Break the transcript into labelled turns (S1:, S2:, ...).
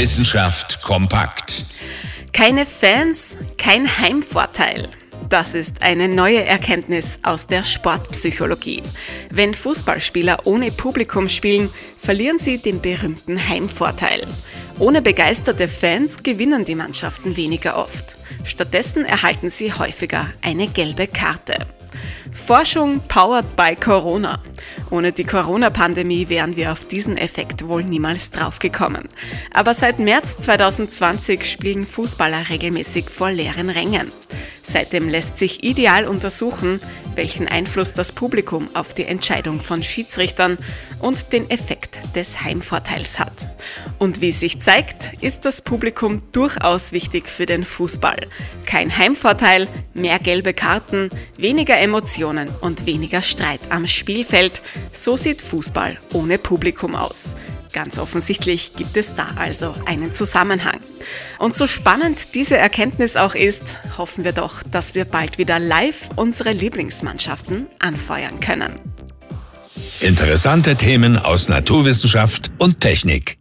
S1: Wissenschaft kompakt.
S2: Keine Fans, kein Heimvorteil. Das ist eine neue Erkenntnis aus der Sportpsychologie. Wenn Fußballspieler ohne Publikum spielen, verlieren sie den berühmten Heimvorteil. Ohne begeisterte Fans gewinnen die Mannschaften weniger oft. Stattdessen erhalten sie häufiger eine gelbe Karte. Forschung powered by Corona. Ohne die Corona-Pandemie wären wir auf diesen Effekt wohl niemals draufgekommen. Aber seit März 2020 spielen Fußballer regelmäßig vor leeren Rängen. Seitdem lässt sich ideal untersuchen, welchen Einfluss das Publikum auf die Entscheidung von Schiedsrichtern und den Effekt des Heimvorteils hat. Und wie sich zeigt, ist das Publikum durchaus wichtig für den Fußball. Kein Heimvorteil, mehr gelbe Karten, weniger Emotionen und weniger Streit am Spielfeld. So sieht Fußball ohne Publikum aus. Ganz offensichtlich gibt es da also einen Zusammenhang. Und so spannend diese Erkenntnis auch ist, hoffen wir doch, dass wir bald wieder live unsere Lieblingsmannschaften anfeuern können.
S1: Interessante Themen aus Naturwissenschaft und Technik.